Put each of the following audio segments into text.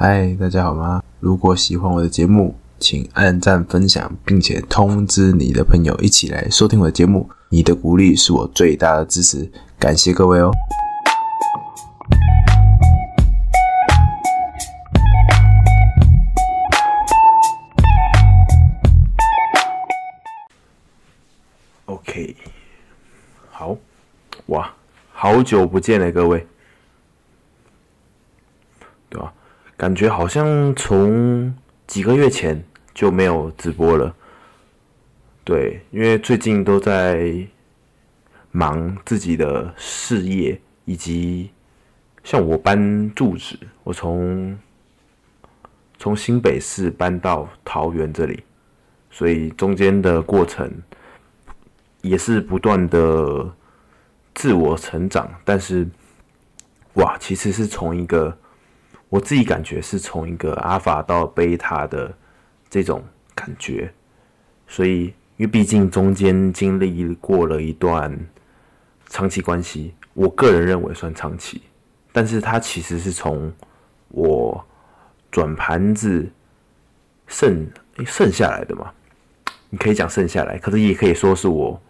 嗨，大家好吗？如果喜欢我的节目，请按赞、分享，并且通知你的朋友一起来收听我的节目。你的鼓励是我最大的支持，感谢各位哦。OK，好，哇，好久不见了，各位，对吧？感觉好像从几个月前就没有直播了，对，因为最近都在忙自己的事业，以及像我搬住址，我从从新北市搬到桃园这里，所以中间的过程。也是不断的自我成长，但是哇，其实是从一个我自己感觉是从一个阿法到贝塔的这种感觉，所以因为毕竟中间经历过了一段长期关系，我个人认为算长期，但是它其实是从我转盘子剩剩下来的嘛，你可以讲剩下来，可是也可以说是我。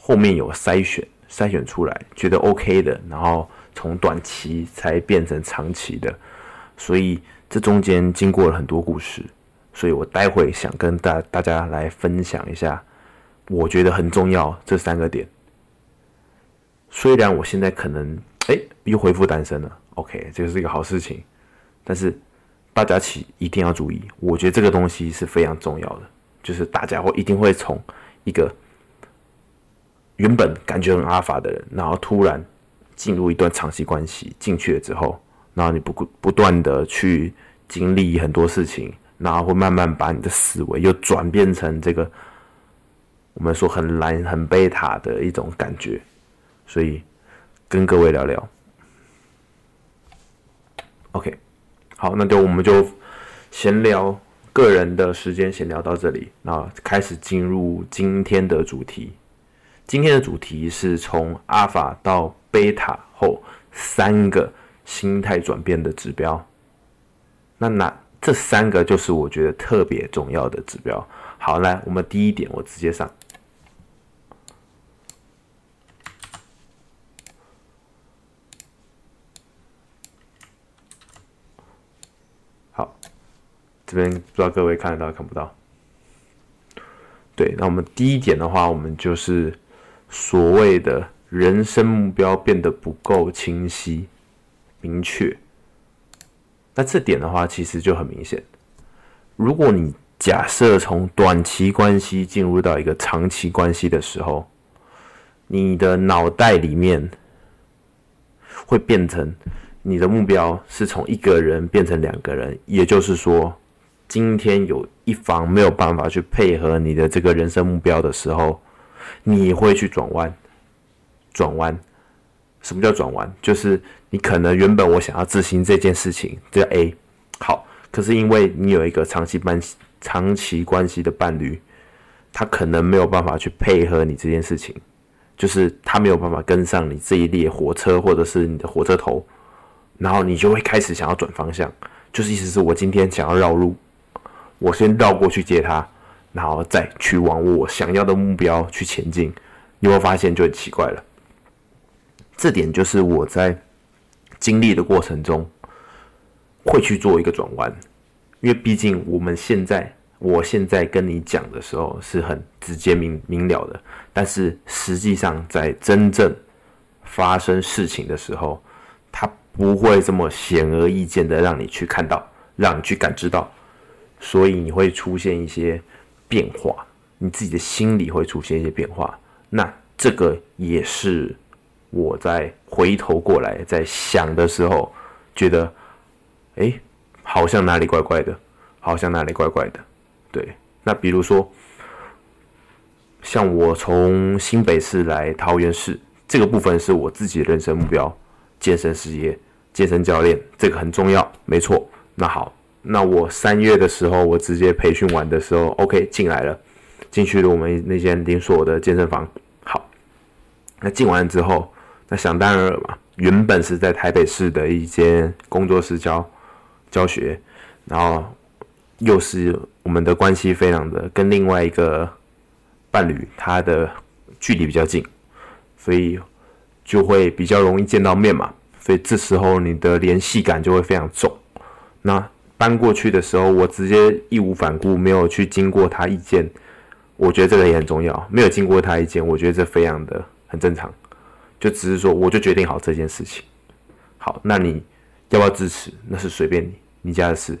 后面有筛选，筛选出来觉得 OK 的，然后从短期才变成长期的，所以这中间经过了很多故事，所以我待会想跟大大家来分享一下，我觉得很重要这三个点。虽然我现在可能哎又恢复单身了，OK，这个是一个好事情，但是大家起一定要注意，我觉得这个东西是非常重要的，就是大家会一定会从一个。原本感觉很阿法的人，然后突然进入一段长期关系进去了之后，然后你不不断的去经历很多事情，然后会慢慢把你的思维又转变成这个我们说很蓝很贝塔的一种感觉，所以跟各位聊聊。OK，好，那就我们就闲聊个人的时间，闲聊到这里，那开始进入今天的主题。今天的主题是从阿尔法到贝塔后三个心态转变的指标。那那这三个就是我觉得特别重要的指标。好，来，我们第一点，我直接上。好，这边不知道各位看得到看不到？对，那我们第一点的话，我们就是。所谓的人生目标变得不够清晰、明确，那这点的话，其实就很明显。如果你假设从短期关系进入到一个长期关系的时候，你的脑袋里面会变成你的目标是从一个人变成两个人，也就是说，今天有一方没有办法去配合你的这个人生目标的时候。你会去转弯，转弯，什么叫转弯？就是你可能原本我想要执行这件事情，叫 A，好，可是因为你有一个长期伴长期关系的伴侣，他可能没有办法去配合你这件事情，就是他没有办法跟上你这一列火车或者是你的火车头，然后你就会开始想要转方向，就是意思是我今天想要绕路，我先绕过去接他。然后再去往我想要的目标去前进，你会发现就很奇怪了。这点就是我在经历的过程中会去做一个转弯，因为毕竟我们现在，我现在跟你讲的时候是很直接明明了的，但是实际上在真正发生事情的时候，它不会这么显而易见的让你去看到，让你去感知到，所以你会出现一些。变化，你自己的心里会出现一些变化，那这个也是我在回头过来在想的时候，觉得，哎，好像哪里怪怪的，好像哪里怪怪的，对。那比如说，像我从新北市来桃园市，这个部分是我自己的人生目标，健身事业，健身教练，这个很重要，没错。那好。那我三月的时候，我直接培训完的时候，OK 进来了，进去了我们那间连锁的健身房。好，那进完之后，那想当然了嘛，原本是在台北市的一间工作室教教学，然后又是我们的关系非常的跟另外一个伴侣他的距离比较近，所以就会比较容易见到面嘛，所以这时候你的联系感就会非常重。那搬过去的时候，我直接义无反顾，没有去经过他意见，我觉得这个也很重要。没有经过他意见，我觉得这非常的很正常，就只是说我就决定好这件事情。好，那你要不要支持？那是随便你，你家的事。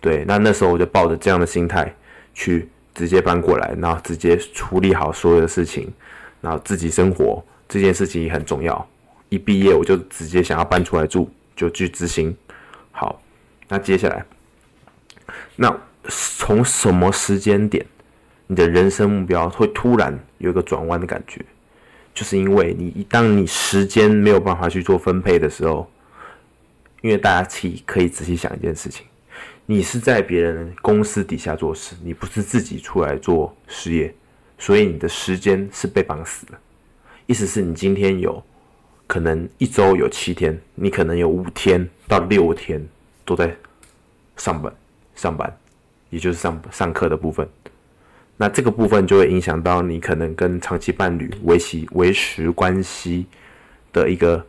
对，那那时候我就抱着这样的心态去直接搬过来，然后直接处理好所有的事情，然后自己生活这件事情也很重要。一毕业我就直接想要搬出来住，就去执行。好，那接下来，那从什么时间点，你的人生目标会突然有一个转弯的感觉？就是因为你当你时间没有办法去做分配的时候，因为大家可以可以仔细想一件事情，你是在别人公司底下做事，你不是自己出来做事业，所以你的时间是被绑死的。意思是你今天有可能一周有七天，你可能有五天到六天都在上班上班，也就是上上课的部分。那这个部分就会影响到你可能跟长期伴侣维系维持关系的一个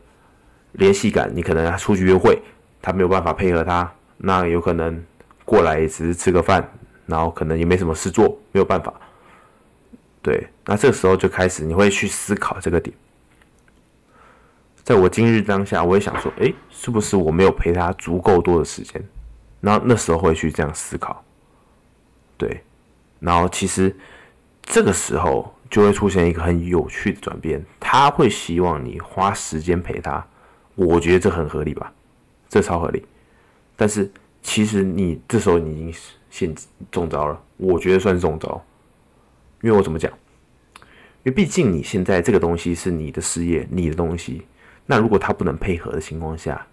联系感。你可能出去约会，他没有办法配合他，那有可能过来只是吃个饭，然后可能也没什么事做，没有办法。对，那这个时候就开始你会去思考这个点。在我今日当下，我也想说，诶，是不是我没有陪他足够多的时间？然后那时候会去这样思考，对。然后其实这个时候就会出现一个很有趣的转变，他会希望你花时间陪他，我觉得这很合理吧，这超合理。但是其实你这时候你已经陷中招了，我觉得算是中招，因为我怎么讲？因为毕竟你现在这个东西是你的事业，你的东西，那如果他不能配合的情况下，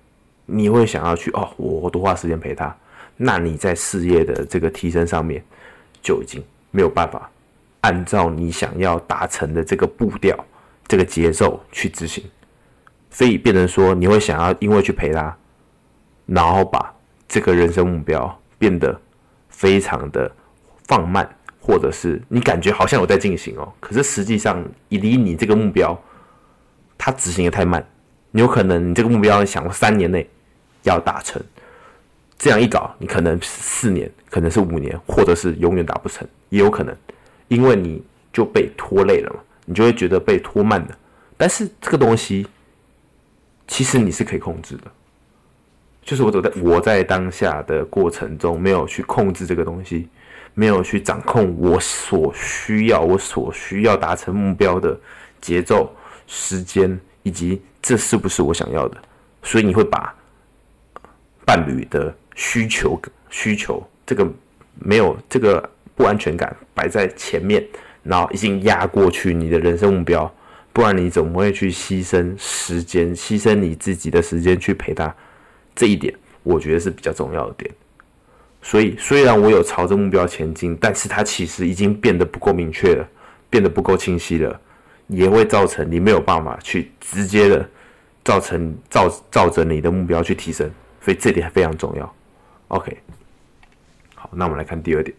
你会想要去哦，我多花时间陪他，那你在事业的这个提升上面。就已经没有办法按照你想要达成的这个步调、这个节奏去执行，所以变成说你会想要因为去陪他，然后把这个人生目标变得非常的放慢，或者是你感觉好像有在进行哦，可是实际上以离你这个目标，它执行的太慢，你有可能你这个目标想三年内要达成。这样一搞，你可能四年，可能是五年，或者是永远达不成，也有可能，因为你就被拖累了嘛，你就会觉得被拖慢了。但是这个东西，其实你是可以控制的，就是我走在我在当下的过程中，没有去控制这个东西，没有去掌控我所需要、我所需要达成目标的节奏、时间，以及这是不是我想要的，所以你会把伴侣的。需求需求，这个没有这个不安全感摆在前面，然后已经压过去你的人生目标，不然你怎么会去牺牲时间，牺牲你自己的时间去陪他？这一点我觉得是比较重要的点。所以虽然我有朝着目标前进，但是它其实已经变得不够明确了，变得不够清晰了，也会造成你没有办法去直接的造成照照着你的目标去提升，所以这点非常重要。OK，好，那我们来看第二点。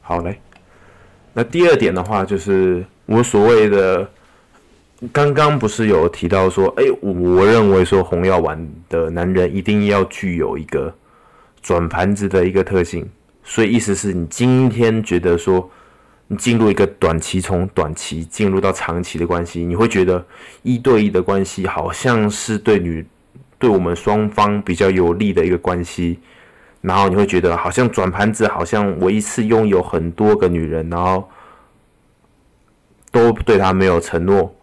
好嘞，那第二点的话，就是我所谓的，刚刚不是有提到说，哎，我认为说红药丸的男人一定要具有一个。转盘子的一个特性，所以意思是你今天觉得说，你进入一个短期，从短期进入到长期的关系，你会觉得一对一的关系好像是对女，对我们双方比较有利的一个关系，然后你会觉得好像转盘子，好像我一次拥有很多个女人，然后都对她没有承诺，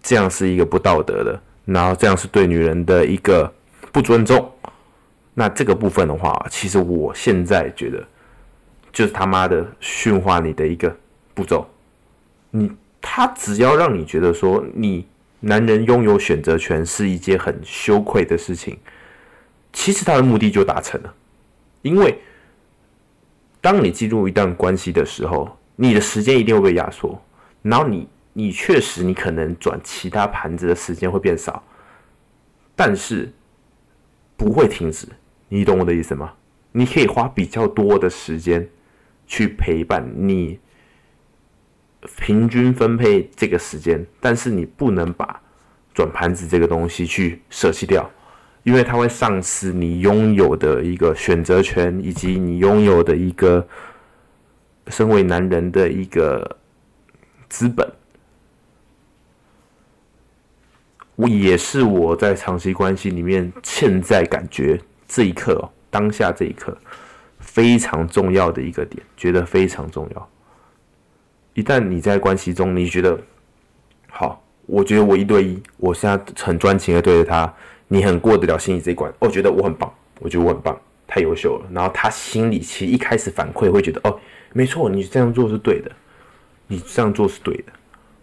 这样是一个不道德的，然后这样是对女人的一个不尊重。那这个部分的话，其实我现在觉得，就是他妈的驯化你的一个步骤。你他只要让你觉得说，你男人拥有选择权是一件很羞愧的事情，其实他的目的就达成了，因为当你进入一段关系的时候，你的时间一定会被压缩，然后你你确实你可能转其他盘子的时间会变少，但是不会停止，你懂我的意思吗？你可以花比较多的时间去陪伴你，平均分配这个时间，但是你不能把转盘子这个东西去舍弃掉。因为它会丧失你拥有的一个选择权，以及你拥有的一个身为男人的一个资本。我也是我在长期关系里面现在感觉这一刻哦，当下这一刻非常重要的一个点，觉得非常重要。一旦你在关系中，你觉得好，我觉得我一对一，我现在很专情的对着他。你很过得了心理这一关，我觉得我很棒，我觉得我很棒，太优秀了。然后他心里其实一开始反馈会觉得，哦，没错，你这样做是对的，你这样做是对的。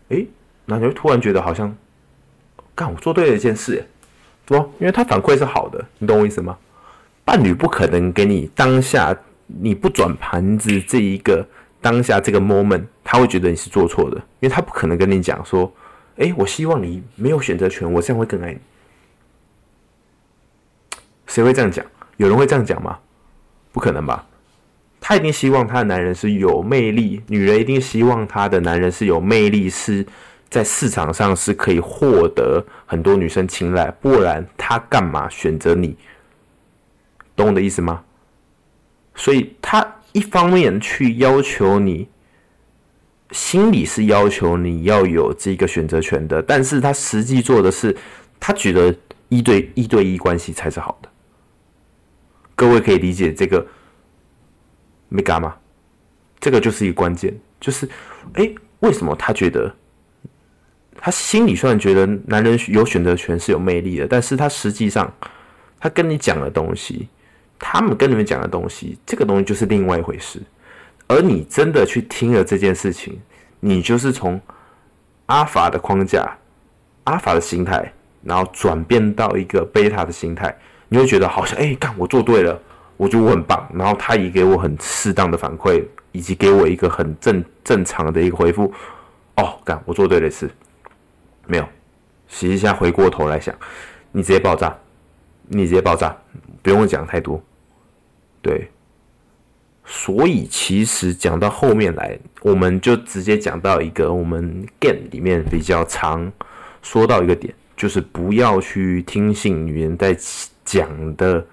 诶，那你会突然觉得好像，干我做对了一件事，对吧？因为他反馈是好的，你懂我意思吗？伴侣不可能给你当下你不转盘子这一个当下这个 moment，他会觉得你是做错的，因为他不可能跟你讲说，诶，我希望你没有选择权，我这样会更爱你。谁会这样讲？有人会这样讲吗？不可能吧！他一定希望他的男人是有魅力，女人一定希望他的男人是有魅力，是在市场上是可以获得很多女生青睐，不然他干嘛选择你？懂我的意思吗？所以他一方面去要求你，心里是要求你要有这个选择权的，但是他实际做的是，他觉得一对一对一关系才是好的。各位可以理解这个没干吗？这个就是一个关键，就是哎，为什么他觉得他心里虽然觉得男人有选择权是有魅力的，但是他实际上他跟你讲的东西，他们跟你们讲的东西，这个东西就是另外一回事。而你真的去听了这件事情，你就是从阿法的框架、阿法的心态，然后转变到一个贝塔的心态。你会觉得好像哎，干我做对了，我觉得我很棒，然后他也给我很适当的反馈，以及给我一个很正正常的一个回复。哦，干我做对了事，没有。实际上回过头来想，你直接爆炸，你直接爆炸，不用讲太多。对，所以其实讲到后面来，我们就直接讲到一个我们 game 里面比较常说到一个点，就是不要去听信女人在。讲的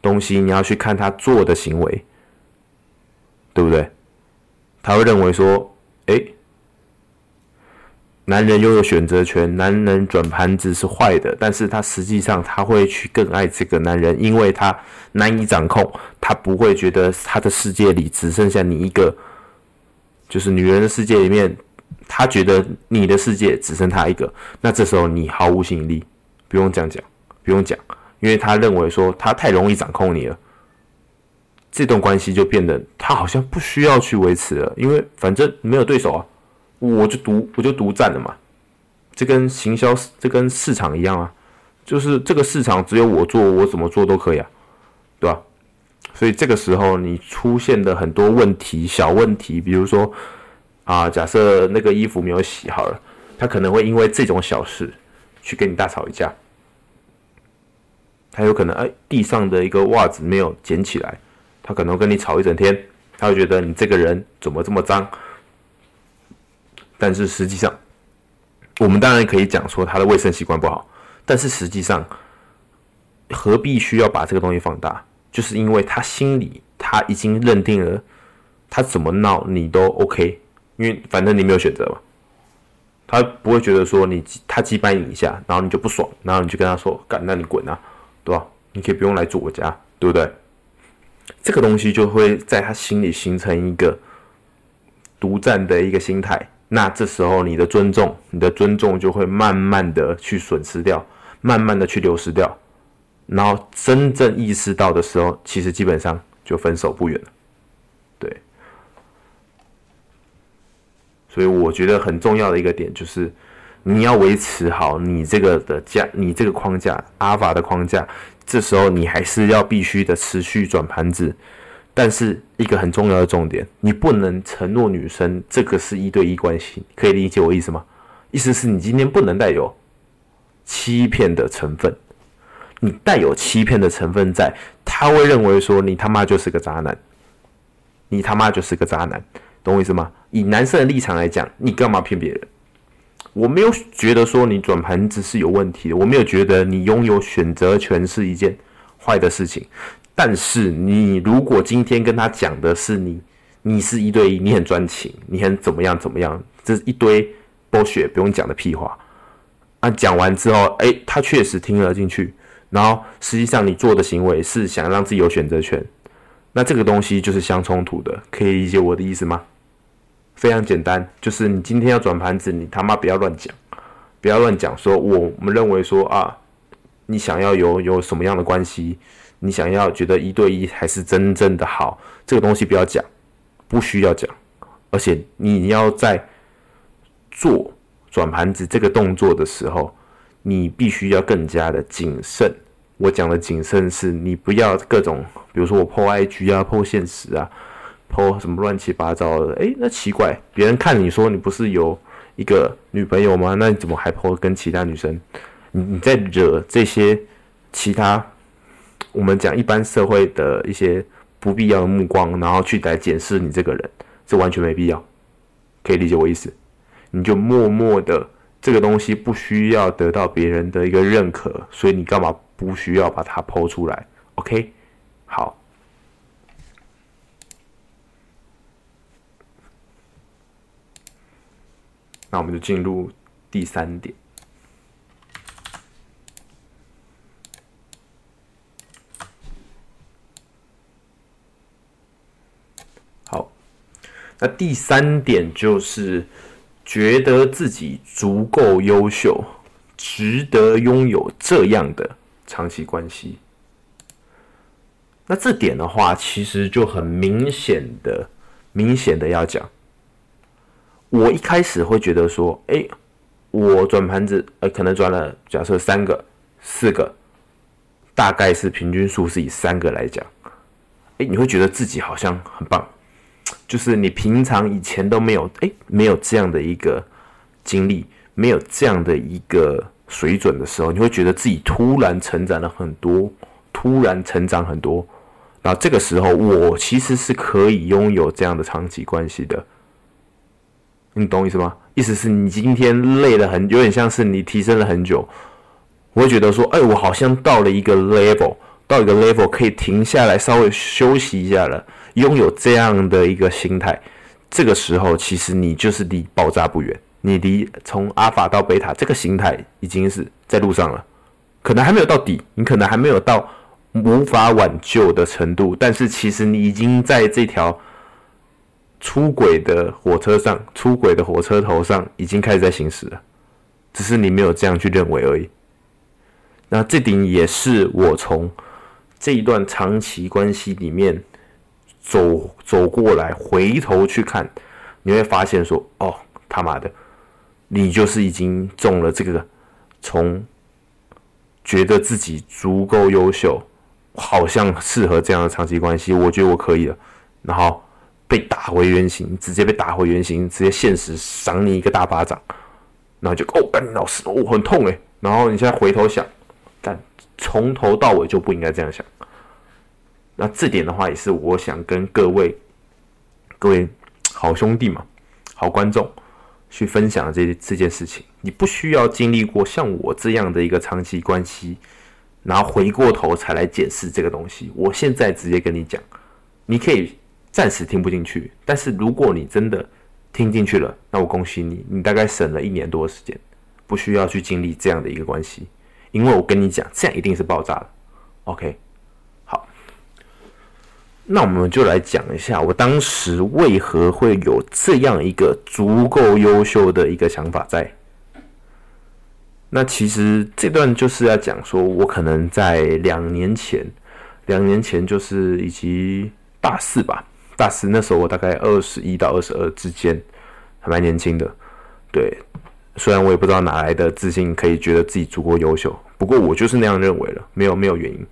东西，你要去看他做的行为，对不对？他会认为说，哎，男人拥有选择权，男人转盘子是坏的，但是他实际上他会去更爱这个男人，因为他难以掌控，他不会觉得他的世界里只剩下你一个，就是女人的世界里面，他觉得你的世界只剩他一个，那这时候你毫无吸引力，不用这样讲，不用讲。因为他认为说他太容易掌控你了，这段关系就变得他好像不需要去维持了，因为反正没有对手啊，我就独我就独占了嘛。这跟行销这跟市场一样啊，就是这个市场只有我做，我怎么做都可以啊，对吧？所以这个时候你出现的很多问题，小问题，比如说啊，假设那个衣服没有洗好了，他可能会因为这种小事去跟你大吵一架。他有可能哎，地上的一个袜子没有捡起来，他可能跟你吵一整天，他会觉得你这个人怎么这么脏。但是实际上，我们当然可以讲说他的卫生习惯不好，但是实际上，何必需要把这个东西放大？就是因为他心里他已经认定了，他怎么闹你都 OK，因为反正你没有选择嘛。他不会觉得说你他击败你一下，然后你就不爽，然后你就跟他说干，那你滚啊！对吧？你可以不用来住我家，对不对？这个东西就会在他心里形成一个独占的一个心态。那这时候你的尊重，你的尊重就会慢慢的去损失掉，慢慢的去流失掉。然后真正意识到的时候，其实基本上就分手不远了。对。所以我觉得很重要的一个点就是，你要维持好你这个的架，你这个框架，阿尔法的框架，这时候你还是要必须的持续转盘子。但是一个很重要的重点，你不能承诺女生这个是一对一关系，可以理解我意思吗？意思是你今天不能带有欺骗的成分，你带有欺骗的成分在，他会认为说你他妈就是个渣男，你他妈就是个渣男，懂我意思吗？以男生的立场来讲，你干嘛骗别人？我没有觉得说你转盘子是有问题，我没有觉得你拥有选择权是一件坏的事情。但是你如果今天跟他讲的是你，你是一对一，你很专情，你很怎么样怎么样，这是一堆剥削不用讲的屁话啊！讲完之后，哎，他确实听了进去，然后实际上你做的行为是想让自己有选择权，那这个东西就是相冲突的，可以理解我的意思吗？非常简单，就是你今天要转盘子，你他妈不要乱讲，不要乱讲，说我们认为说啊，你想要有有什么样的关系？你想要觉得一对一还是真正的好，这个东西不要讲，不需要讲，而且你要在做转盘子这个动作的时候，你必须要更加的谨慎。我讲的谨慎是你不要各种，比如说我破 IG 啊破现实啊破什么乱七八糟的。诶，那奇怪，别人看你说你不是有一个女朋友吗？那你怎么还破跟其他女生？你你在惹这些其他？我们讲一般社会的一些不必要的目光，然后去来检视你这个人，这完全没必要，可以理解我意思？你就默默的，这个东西不需要得到别人的一个认可，所以你干嘛不需要把它剖出来？OK，好，那我们就进入第三点。那第三点就是觉得自己足够优秀，值得拥有这样的长期关系。那这点的话，其实就很明显的、明显的要讲。我一开始会觉得说，哎，我转盘子，呃，可能转了假设三个、四个，大概是平均数是以三个来讲，哎，你会觉得自己好像很棒。就是你平常以前都没有哎，没有这样的一个经历，没有这样的一个水准的时候，你会觉得自己突然成长了很多，突然成长很多。那这个时候，我其实是可以拥有这样的长期关系的。你懂意思吗？意思是你今天累了很，有点像是你提升了很久，我会觉得说，哎，我好像到了一个 level，到一个 level 可以停下来稍微休息一下了。拥有这样的一个心态，这个时候其实你就是离爆炸不远。你离从阿法到贝塔这个形态已经是在路上了，可能还没有到底，你可能还没有到无法挽救的程度，但是其实你已经在这条出轨的火车上，出轨的火车头上已经开始在行驶了，只是你没有这样去认为而已。那这点也是我从这一段长期关系里面。走走过来，回头去看，你会发现说：“哦，他妈的，你就是已经中了这个，从觉得自己足够优秀，好像适合这样的长期关系，我觉得我可以了。”然后被打回原形，直接被打回原形，直接现实赏你一个大巴掌，然后就哦，干老师，哦，很痛诶。然后你现在回头想，但从头到尾就不应该这样想。那这点的话，也是我想跟各位各位好兄弟嘛、好观众去分享的这这件事情。你不需要经历过像我这样的一个长期关系，然后回过头才来检视这个东西。我现在直接跟你讲，你可以暂时听不进去，但是如果你真的听进去了，那我恭喜你，你大概省了一年多的时间，不需要去经历这样的一个关系，因为我跟你讲，这样一定是爆炸的。OK。那我们就来讲一下，我当时为何会有这样一个足够优秀的一个想法在。那其实这段就是要讲说，我可能在两年前，两年前就是以及大四吧，大四那时候我大概二十一到二十二之间，还蛮年轻的。对，虽然我也不知道哪来的自信，可以觉得自己足够优秀，不过我就是那样认为了，没有没有原因。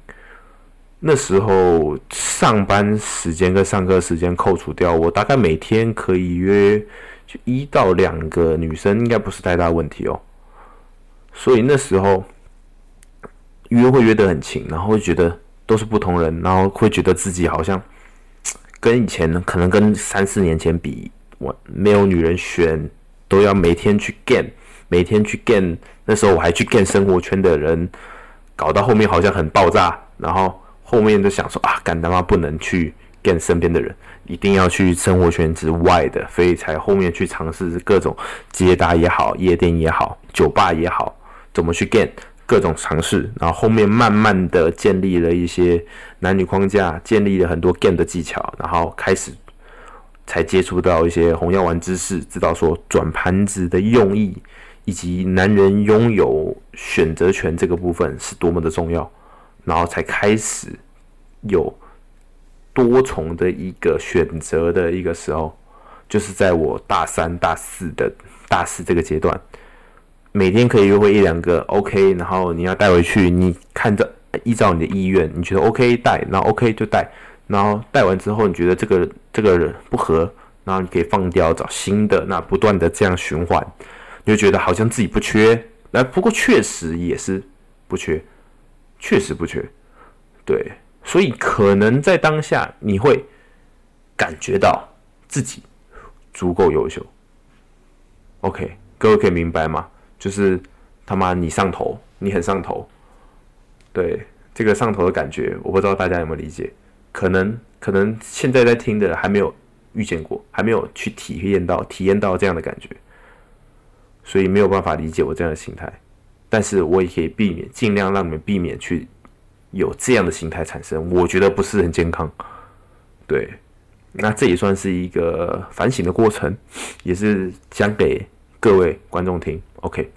那时候上班时间跟上课时间扣除掉，我大概每天可以约一到两个女生，应该不是太大问题哦。所以那时候约会约得很勤，然后会觉得都是不同人，然后会觉得自己好像跟以前可能跟三四年前比，我没有女人选。都要每天去 gain，每天去 gain。那时候我还去 gain 生活圈的人，搞到后面好像很爆炸。然后后面就想说啊，干他妈不能去跟身边的人，一定要去生活圈之外的，所以才后面去尝试各种接搭也好，夜店也好，酒吧也好，怎么去 gain 各种尝试。然后后面慢慢的建立了一些男女框架，建立了很多 gain 的技巧，然后开始。才接触到一些红药丸知识，知道说转盘子的用意，以及男人拥有选择权这个部分是多么的重要，然后才开始有多重的一个选择的一个时候，就是在我大三、大四的大四这个阶段，每天可以约会一两个，OK，然后你要带回去，你看着依照你的意愿，你觉得 OK 带，那 OK 就带。然后带完之后，你觉得这个这个人不合，然后你可以放掉，找新的，那不断的这样循环，你就觉得好像自己不缺。那不过确实也是不缺，确实不缺。对，所以可能在当下你会感觉到自己足够优秀。OK，各位可以明白吗？就是他妈你上头，你很上头。对这个上头的感觉，我不知道大家有没有理解。可能可能现在在听的还没有遇见过，还没有去体验到体验到这样的感觉，所以没有办法理解我这样的心态。但是我也可以避免，尽量让你们避免去有这样的心态产生。我觉得不是很健康。对，那这也算是一个反省的过程，也是讲给各位观众听。OK，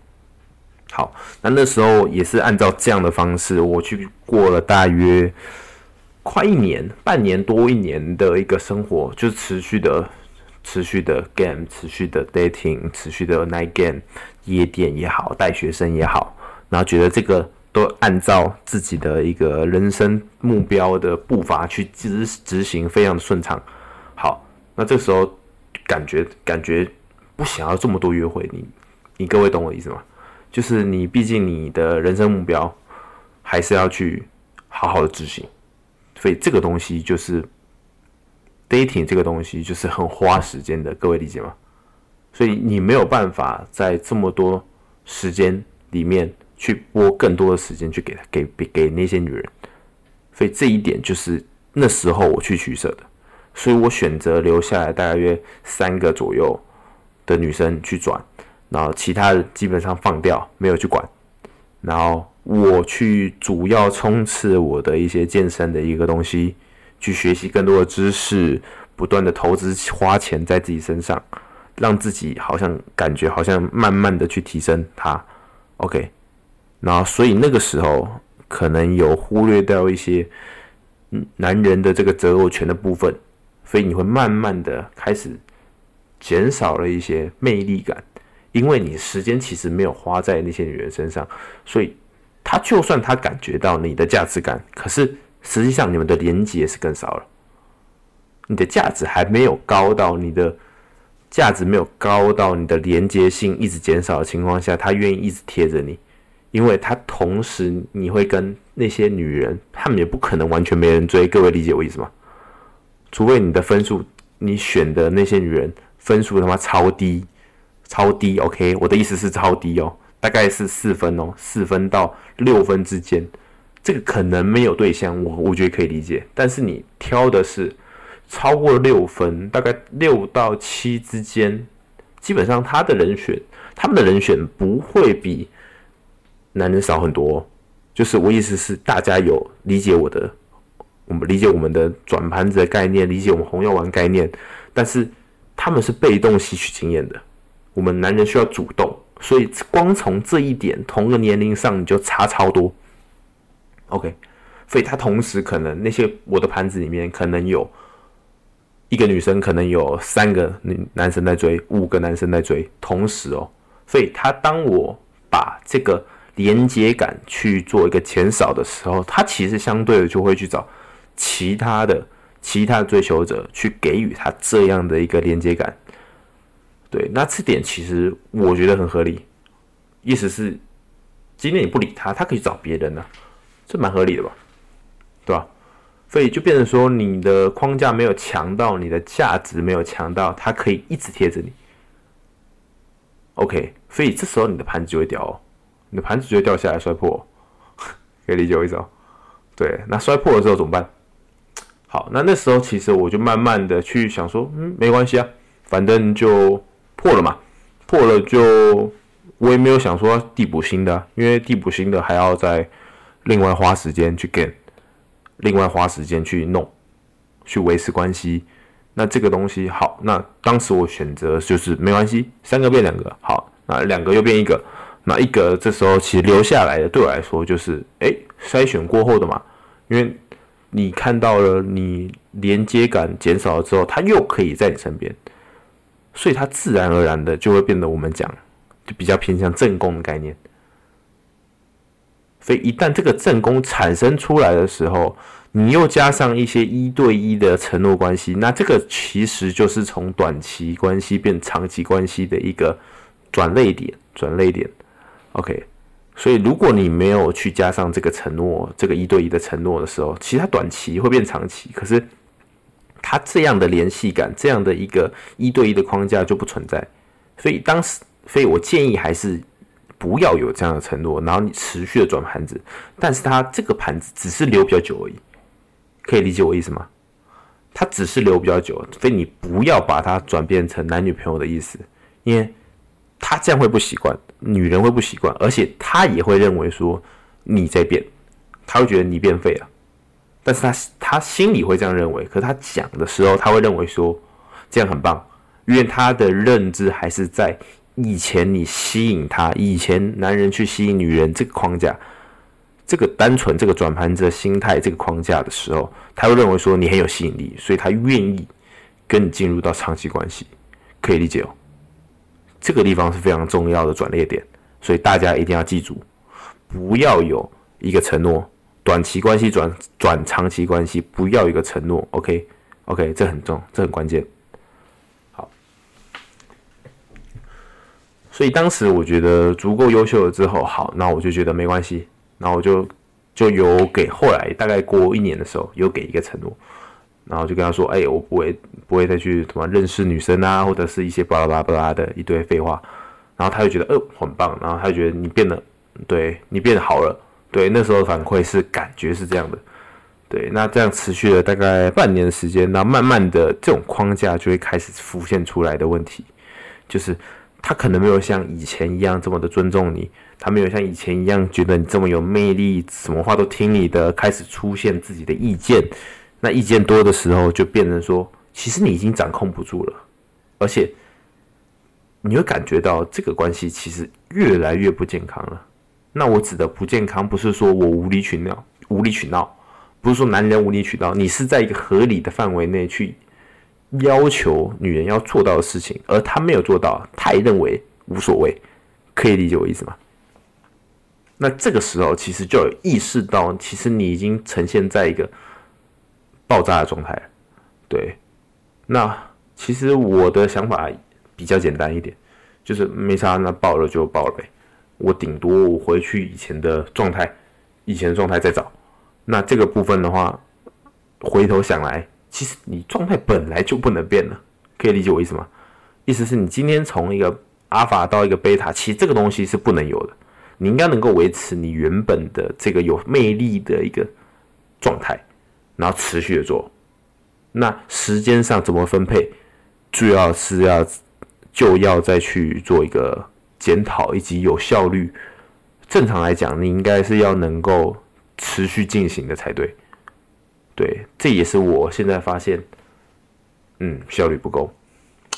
好，那那时候也是按照这样的方式，我去过了大约。快一年、半年多一年的一个生活，就是持续的、持续的 game，持续的 dating，持续的 night game，夜店也好，带学生也好，然后觉得这个都按照自己的一个人生目标的步伐去执执行，非常的顺畅。好，那这时候感觉感觉不想要这么多约会，你你各位懂我意思吗？就是你毕竟你的人生目标还是要去好好的执行。所以这个东西就是 dating 这个东西就是很花时间的，各位理解吗？所以你没有办法在这么多时间里面去拨更多的时间去给给给给那些女人，所以这一点就是那时候我去取舍的，所以我选择留下来大约三个左右的女生去转，然后其他的基本上放掉，没有去管，然后。我去主要冲刺我的一些健身的一个东西，去学习更多的知识，不断的投资花钱在自己身上，让自己好像感觉好像慢慢的去提升它。OK，然后所以那个时候可能有忽略掉一些男人的这个择偶权的部分，所以你会慢慢的开始减少了一些魅力感，因为你时间其实没有花在那些女人身上，所以。他就算他感觉到你的价值感，可是实际上你们的连接是更少了。你的价值还没有高到你的价值没有高到你的连接性一直减少的情况下，他愿意一直贴着你，因为他同时你会跟那些女人，他们也不可能完全没人追。各位理解我意思吗？除非你的分数，你选的那些女人分数他妈超低，超低。OK，我的意思是超低哦。大概是四分哦，四分到六分之间，这个可能没有对象，我我觉得可以理解。但是你挑的是超过六分，大概六到七之间，基本上他的人选，他们的人选不会比男人少很多。就是我意思是，大家有理解我的，我们理解我们的转盘子的概念，理解我们红药丸概念，但是他们是被动吸取经验的，我们男人需要主动。所以光从这一点，同个年龄上你就差超多。OK，所以他同时可能那些我的盘子里面可能有一个女生，可能有三个男生在追，五个男生在追，同时哦，所以他当我把这个连接感去做一个减少的时候，他其实相对的就会去找其他的其他的追求者去给予他这样的一个连接感。对，那这点其实我觉得很合理，意思是今天你不理他，他可以找别人呢，这蛮合理的吧？对吧？所以就变成说，你的框架没有强到，你的价值没有强到，它可以一直贴着你。OK，所以这时候你的盘子就会掉哦，你的盘子就会掉下来摔破，可以理解我意思哦？对，那摔破的时候怎么办？好，那那时候其实我就慢慢的去想说，嗯，没关系啊，反正就破了嘛，破了就我也没有想说递补新的，因为递补新的还要再另外花时间去 get。另外花时间去弄，去维持关系，那这个东西好，那当时我选择就是没关系，三个变两个，好，那两个又变一个，那一个这时候其实留下来的对我来说就是哎筛选过后的嘛，因为你看到了你连接感减少了之后，它又可以在你身边，所以它自然而然的就会变得我们讲就比较偏向正宫的概念。所以一旦这个正宫产生出来的时候，你又加上一些一对一的承诺关系，那这个其实就是从短期关系变长期关系的一个转类点，转类点。OK，所以如果你没有去加上这个承诺，这个一对一的承诺的时候，其实它短期会变长期，可是它这样的联系感，这样的一个一对一的框架就不存在。所以当时，所以我建议还是。不要有这样的承诺，然后你持续的转盘子，但是它这个盘子只是留比较久而已，可以理解我意思吗？它只是留比较久，所以你不要把它转变成男女朋友的意思，因为他这样会不习惯，女人会不习惯，而且他也会认为说你在变，他会觉得你变废了，但是他他心里会这样认为，可他讲的时候他会认为说这样很棒，因为他的认知还是在。以前你吸引他，以前男人去吸引女人这个框架，这个单纯这个转盘子的心态这个框架的时候，他会认为说你很有吸引力，所以他愿意跟你进入到长期关系，可以理解哦。这个地方是非常重要的转捩点，所以大家一定要记住，不要有一个承诺，短期关系转转长期关系，不要一个承诺，OK，OK，这很重，这很关键。所以当时我觉得足够优秀了之后，好，那我就觉得没关系，然后我就就有给后来大概过一年的时候，有给一个承诺，然后就跟他说，哎，我不会不会再去什么认识女生啊，或者是一些巴拉巴拉巴拉的一堆废话，然后他就觉得，呃，很棒，然后他就觉得你变得，对你变好了，对，那时候反馈是感觉是这样的，对，那这样持续了大概半年的时间，那慢慢的这种框架就会开始浮现出来的问题，就是。他可能没有像以前一样这么的尊重你，他没有像以前一样觉得你这么有魅力，什么话都听你的，开始出现自己的意见。那意见多的时候，就变成说，其实你已经掌控不住了，而且你会感觉到这个关系其实越来越不健康了。那我指的不健康，不是说我无理取闹，无理取闹，不是说男人无理取闹，你是在一个合理的范围内去。要求女人要做到的事情，而他没有做到，他也认为无所谓，可以理解我意思吗？那这个时候，其实就有意识到，其实你已经呈现在一个爆炸的状态。对，那其实我的想法比较简单一点，就是没啥，那爆了就爆了呗。我顶多我回去以前的状态，以前的状态再找。那这个部分的话，回头想来。其实你状态本来就不能变了，可以理解我意思吗？意思是你今天从一个阿尔法到一个贝塔，其实这个东西是不能有的。你应该能够维持你原本的这个有魅力的一个状态，然后持续的做。那时间上怎么分配，主要是要就要再去做一个检讨以及有效率。正常来讲，你应该是要能够持续进行的才对。对，这也是我现在发现，嗯，效率不够，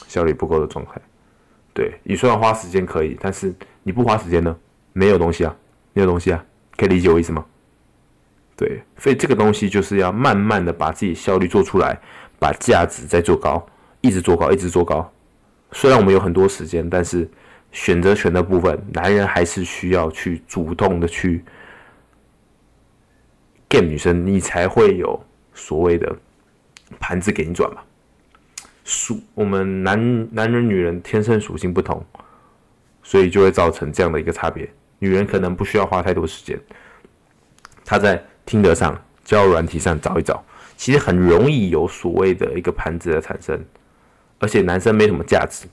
效率不够的状态。对你虽然花时间可以，但是你不花时间呢，没有东西啊，没有东西啊，可以理解我意思吗？对，所以这个东西就是要慢慢的把自己效率做出来，把价值再做高，一直做高，一直做高。虽然我们有很多时间，但是选择权的部分，男人还是需要去主动的去 game 女生，你才会有所谓的盘子给你转嘛。属我们男男人女人天生属性不同，所以就会造成这样的一个差别。女人可能不需要花太多时间，她在听得上、交友软体上找一找，其实很容易有所谓的一个盘子的产生。而且男生没什么价值，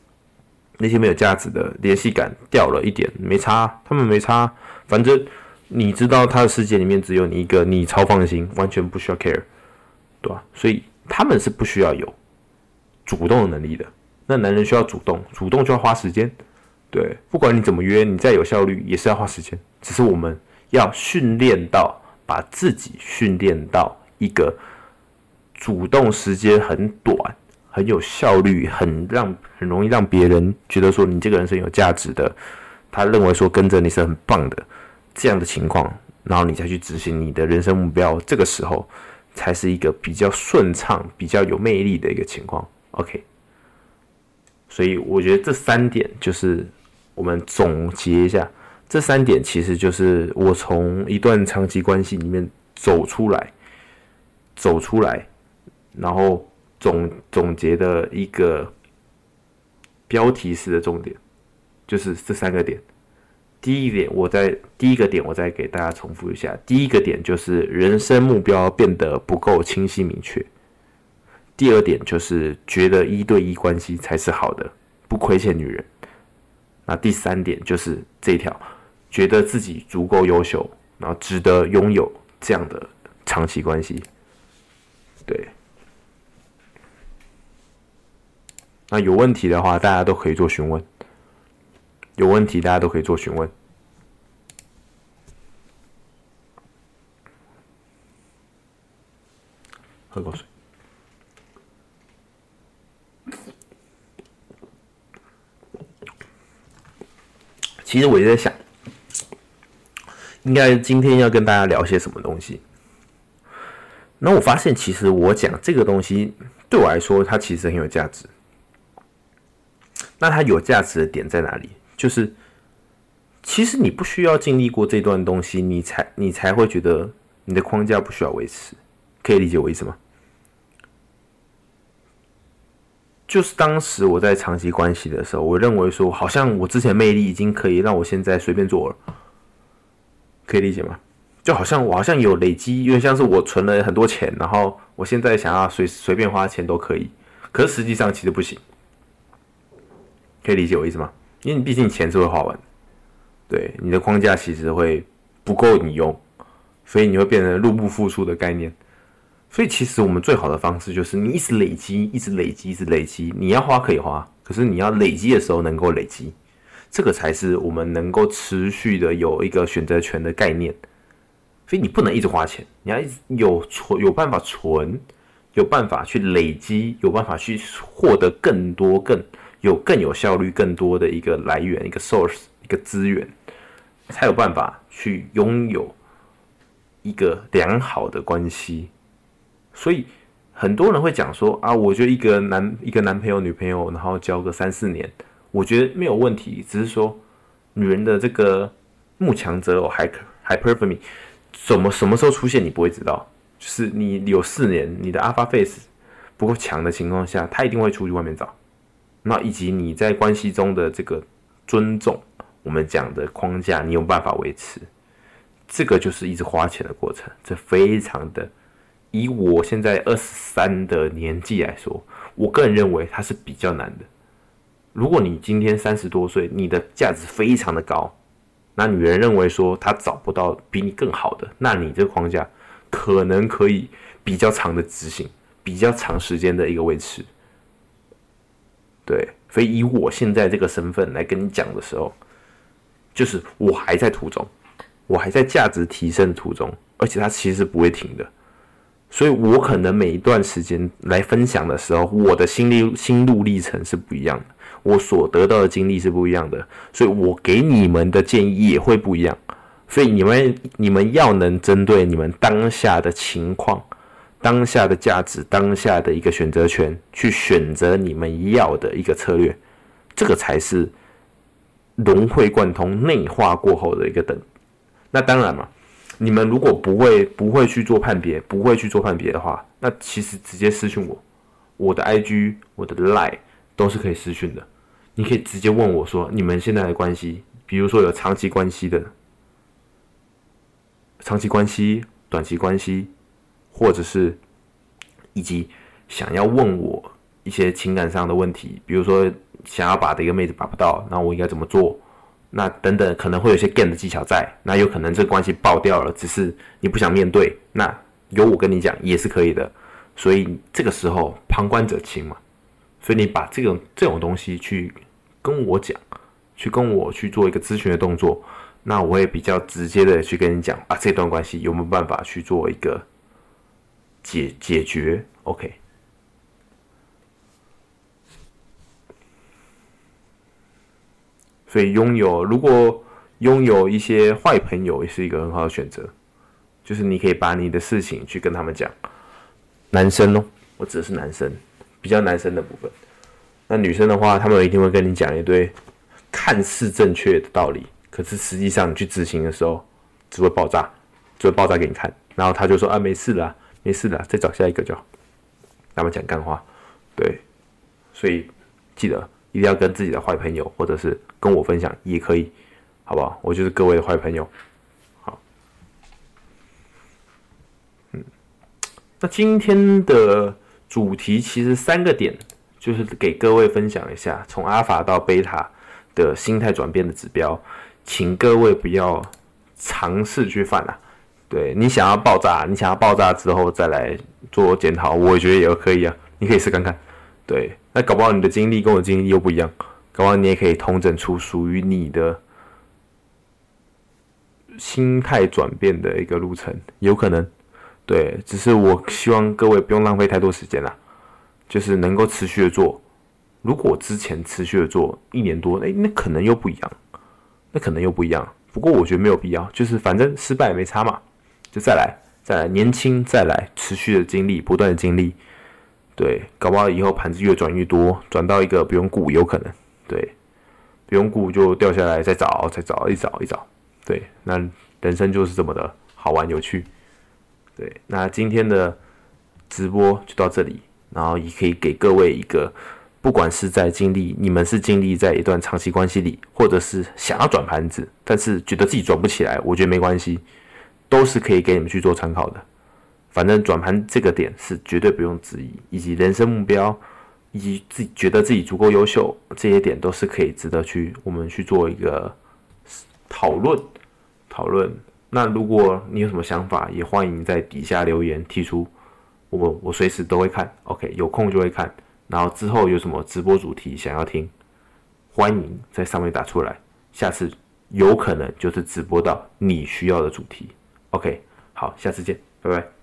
那些没有价值的联系感掉了一点没差，他们没差，反正你知道他的世界里面只有你一个，你超放心，完全不需要 care，对吧？所以他们是不需要有主动的能力的。那男人需要主动，主动就要花时间，对，不管你怎么约，你再有效率也是要花时间。只是我们要训练到把自己训练到一个主动时间很短。很有效率，很让很容易让别人觉得说你这个人是有价值的，他认为说跟着你是很棒的这样的情况，然后你再去执行你的人生目标，这个时候才是一个比较顺畅、比较有魅力的一个情况。OK，所以我觉得这三点就是我们总结一下，这三点其实就是我从一段长期关系里面走出来，走出来，然后。总总结的一个标题式的重点，就是这三个点。第一点，我在第一个点，我再给大家重复一下。第一个点就是人生目标变得不够清晰明确。第二点就是觉得一对一关系才是好的，不亏欠女人。那第三点就是这条，觉得自己足够优秀，然后值得拥有这样的长期关系。对。那有问题的话，大家都可以做询问。有问题，大家都可以做询问。喝口水。其实我也在想，应该今天要跟大家聊些什么东西。那我发现，其实我讲这个东西对我来说，它其实很有价值。那它有价值的点在哪里？就是，其实你不需要经历过这段东西，你才你才会觉得你的框架不需要维持，可以理解我意思吗？就是当时我在长期关系的时候，我认为说，好像我之前魅力已经可以让我现在随便做了，可以理解吗？就好像我好像有累积，因为像是我存了很多钱，然后我现在想要随随便花钱都可以，可是实际上其实不行。可以理解我意思吗？因为你毕竟钱是会花完，对你的框架其实会不够你用，所以你会变成入不敷出的概念。所以其实我们最好的方式就是你一直累积，一直累积，一直累积。你要花可以花，可是你要累积的时候能够累积，这个才是我们能够持续的有一个选择权的概念。所以你不能一直花钱，你要一直有存有办法存，有办法去累积，有办法去获得更多更。有更有效率、更多的一个来源、一个 source、一个资源，才有办法去拥有一个良好的关系。所以很多人会讲说啊，我觉得一个男一个男朋友、女朋友，然后交个三四年，我觉得没有问题。只是说女人的这个慕强择偶、hyper hypergamy 怎么什么时候出现，你不会知道。就是你有四年，你的 alpha face 不够强的情况下，他一定会出去外面找。那以及你在关系中的这个尊重，我们讲的框架，你有办法维持，这个就是一直花钱的过程，这非常的，以我现在二十三的年纪来说，我个人认为它是比较难的。如果你今天三十多岁，你的价值非常的高，那女人认为说她找不到比你更好的，那你这个框架可能可以比较长的执行，比较长时间的一个维持。对，所以以我现在这个身份来跟你讲的时候，就是我还在途中，我还在价值提升途中，而且它其实不会停的，所以我可能每一段时间来分享的时候，我的心历心路历程是不一样的，我所得到的经历是不一样的，所以我给你们的建议也会不一样，所以你们你们要能针对你们当下的情况。当下的价值，当下的一个选择权，去选择你们要的一个策略，这个才是融会贯通、内化过后的一个等。那当然嘛，你们如果不会不会去做判别，不会去做判别的话，那其实直接私讯我，我的 IG、我的 Line 都是可以私讯的。你可以直接问我说，你们现在的关系，比如说有长期关系的、长期关系、短期关系，或者是以及想要问我一些情感上的问题，比如说想要把的一个妹子把不到，那我应该怎么做？那等等可能会有些 game 的技巧在，那有可能这个关系爆掉了，只是你不想面对，那有我跟你讲也是可以的。所以这个时候旁观者清嘛，所以你把这种这种东西去。跟我讲，去跟我去做一个咨询的动作，那我会比较直接的去跟你讲啊，这段关系有没有办法去做一个解解决？OK。所以拥有，如果拥有一些坏朋友，也是一个很好的选择，就是你可以把你的事情去跟他们讲。男生哦，我指的是男生，比较男生的部分。那女生的话，他们一定会跟你讲一堆看似正确的道理，可是实际上你去执行的时候，只会爆炸，只会爆炸给你看。然后他就说啊，没事啦，没事的，再找下一个就好。他们讲干话，对，所以记得一定要跟自己的坏朋友，或者是跟我分享也可以，好不好？我就是各位的坏朋友。好，嗯，那今天的主题其实三个点。就是给各位分享一下，从阿法到贝塔的心态转变的指标，请各位不要尝试去犯啊。对你想要爆炸，你想要爆炸之后再来做检讨，我觉得也可以啊。你可以试看看。对，那搞不好你的经历跟我经历又不一样，搞不好你也可以通整出属于你的心态转变的一个路程，有可能。对，只是我希望各位不用浪费太多时间了。就是能够持续的做，如果之前持续的做一年多，哎，那可能又不一样，那可能又不一样。不过我觉得没有必要，就是反正失败也没差嘛，就再来，再来，年轻再来，持续的经历，不断的经历，对，搞不好以后盘子越转越多，转到一个不用顾有可能，对，不用顾就掉下来，再找，再找，一找一找，对，那人生就是这么的好玩有趣，对，那今天的直播就到这里。然后也可以给各位一个，不管是在经历，你们是经历在一段长期关系里，或者是想要转盘子，但是觉得自己转不起来，我觉得没关系，都是可以给你们去做参考的。反正转盘这个点是绝对不用质疑，以及人生目标，以及自己觉得自己足够优秀，这些点都是可以值得去我们去做一个讨论讨论。那如果你有什么想法，也欢迎在底下留言提出。我我随时都会看，OK，有空就会看。然后之后有什么直播主题想要听，欢迎在上面打出来。下次有可能就是直播到你需要的主题，OK。好，下次见，拜拜。